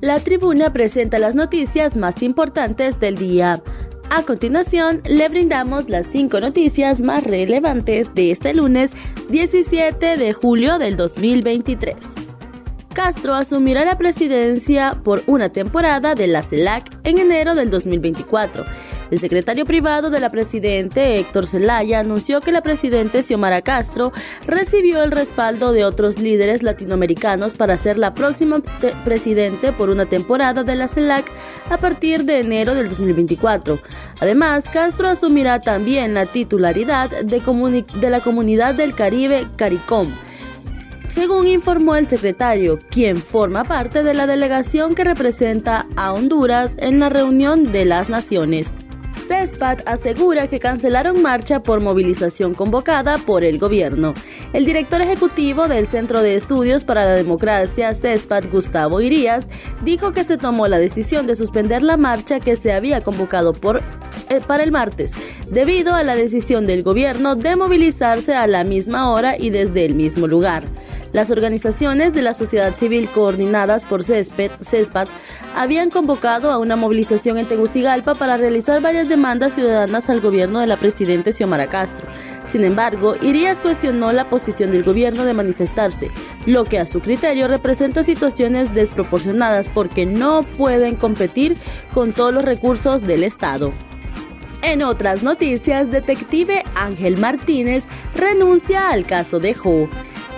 La tribuna presenta las noticias más importantes del día. A continuación, le brindamos las cinco noticias más relevantes de este lunes 17 de julio del 2023. Castro asumirá la presidencia por una temporada de la CELAC en enero del 2024. El secretario privado de la presidente, Héctor Zelaya, anunció que la presidenta Xiomara Castro recibió el respaldo de otros líderes latinoamericanos para ser la próxima presidente por una temporada de la CELAC a partir de enero del 2024. Además, Castro asumirá también la titularidad de, de la Comunidad del Caribe, CARICOM según informó el secretario, quien forma parte de la delegación que representa a Honduras en la reunión de las naciones. CESPAT asegura que cancelaron marcha por movilización convocada por el gobierno. El director ejecutivo del Centro de Estudios para la Democracia, CESPAT, Gustavo Irías, dijo que se tomó la decisión de suspender la marcha que se había convocado por, eh, para el martes, debido a la decisión del gobierno de movilizarse a la misma hora y desde el mismo lugar. Las organizaciones de la sociedad civil coordinadas por CESPAT habían convocado a una movilización en Tegucigalpa para realizar varias demandas ciudadanas al gobierno de la presidenta Xiomara Castro. Sin embargo, Irías cuestionó la posición del gobierno de manifestarse, lo que a su criterio representa situaciones desproporcionadas porque no pueden competir con todos los recursos del Estado. En otras noticias, detective Ángel Martínez renuncia al caso de Jo.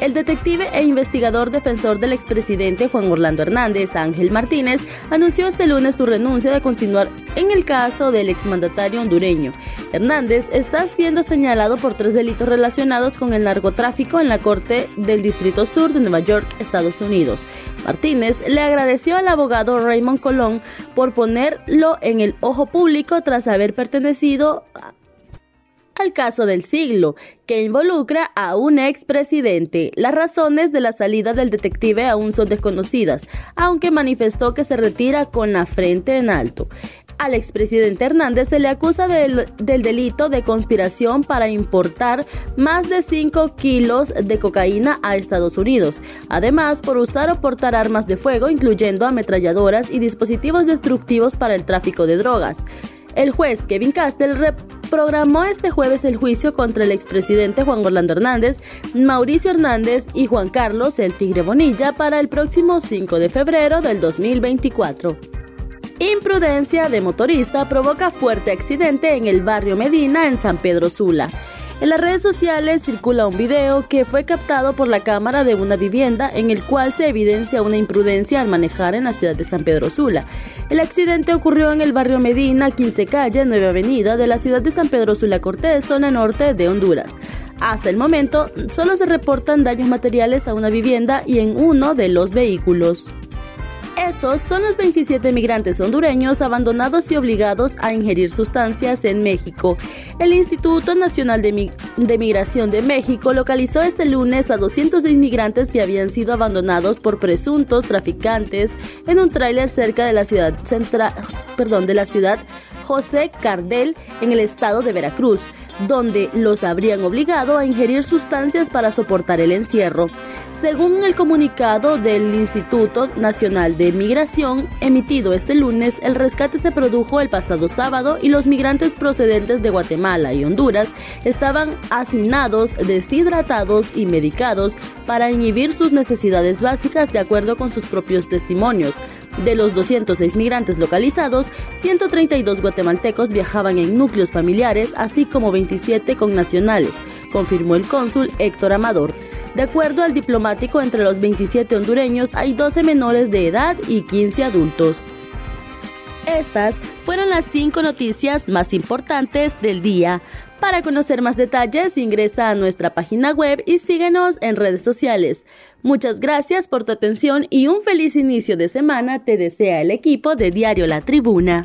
El detective e investigador defensor del expresidente Juan Orlando Hernández, Ángel Martínez, anunció este lunes su renuncia de continuar en el caso del exmandatario hondureño. Hernández está siendo señalado por tres delitos relacionados con el narcotráfico en la Corte del Distrito Sur de Nueva York, Estados Unidos. Martínez le agradeció al abogado Raymond Colón por ponerlo en el ojo público tras haber pertenecido al caso del siglo, que involucra a un expresidente. Las razones de la salida del detective aún son desconocidas, aunque manifestó que se retira con la frente en alto. Al expresidente Hernández se le acusa del, del, delito de conspiración para importar más de 5 kilos de cocaína a Estados Unidos, además por usar o portar armas de fuego, incluyendo ametralladoras y dispositivos destructivos para el tráfico de drogas. El juez Kevin Castell reprogramó este jueves el juicio contra el expresidente Juan Orlando Hernández, Mauricio Hernández y Juan Carlos El Tigre Bonilla para el próximo 5 de febrero del 2024. Imprudencia de motorista provoca fuerte accidente en el barrio Medina en San Pedro Sula. En las redes sociales circula un video que fue captado por la cámara de una vivienda en el cual se evidencia una imprudencia al manejar en la ciudad de San Pedro Sula. El accidente ocurrió en el barrio Medina, 15 calle, 9 avenida de la ciudad de San Pedro Sula Cortés, zona norte de Honduras. Hasta el momento, solo se reportan daños materiales a una vivienda y en uno de los vehículos. Son los 27 migrantes hondureños abandonados y obligados a ingerir sustancias en México. El Instituto Nacional de, Migración de México localizó este lunes a 206 migrantes que habían sido abandonados por presuntos traficantes en un tráiler cerca de la ciudad central, perdón, de la ciudad José Cardel en el estado de Veracruz donde los habrían obligado a ingerir sustancias para soportar el encierro. Según el comunicado del Instituto Nacional de Migración emitido este lunes, el rescate se produjo el pasado sábado y los migrantes procedentes de Guatemala y Honduras estaban asignados, deshidratados y medicados para inhibir sus necesidades básicas de acuerdo con sus propios testimonios. De los 206 migrantes localizados, 132 guatemaltecos viajaban en núcleos familiares, así como 27 connacionales, confirmó el cónsul Héctor Amador. De acuerdo al diplomático, entre los 27 hondureños hay 12 menores de edad y 15 adultos. Estas fueron las 5 noticias más importantes del día. Para conocer más detalles, ingresa a nuestra página web y síguenos en redes sociales. Muchas gracias por tu atención y un feliz inicio de semana te desea el equipo de Diario La Tribuna.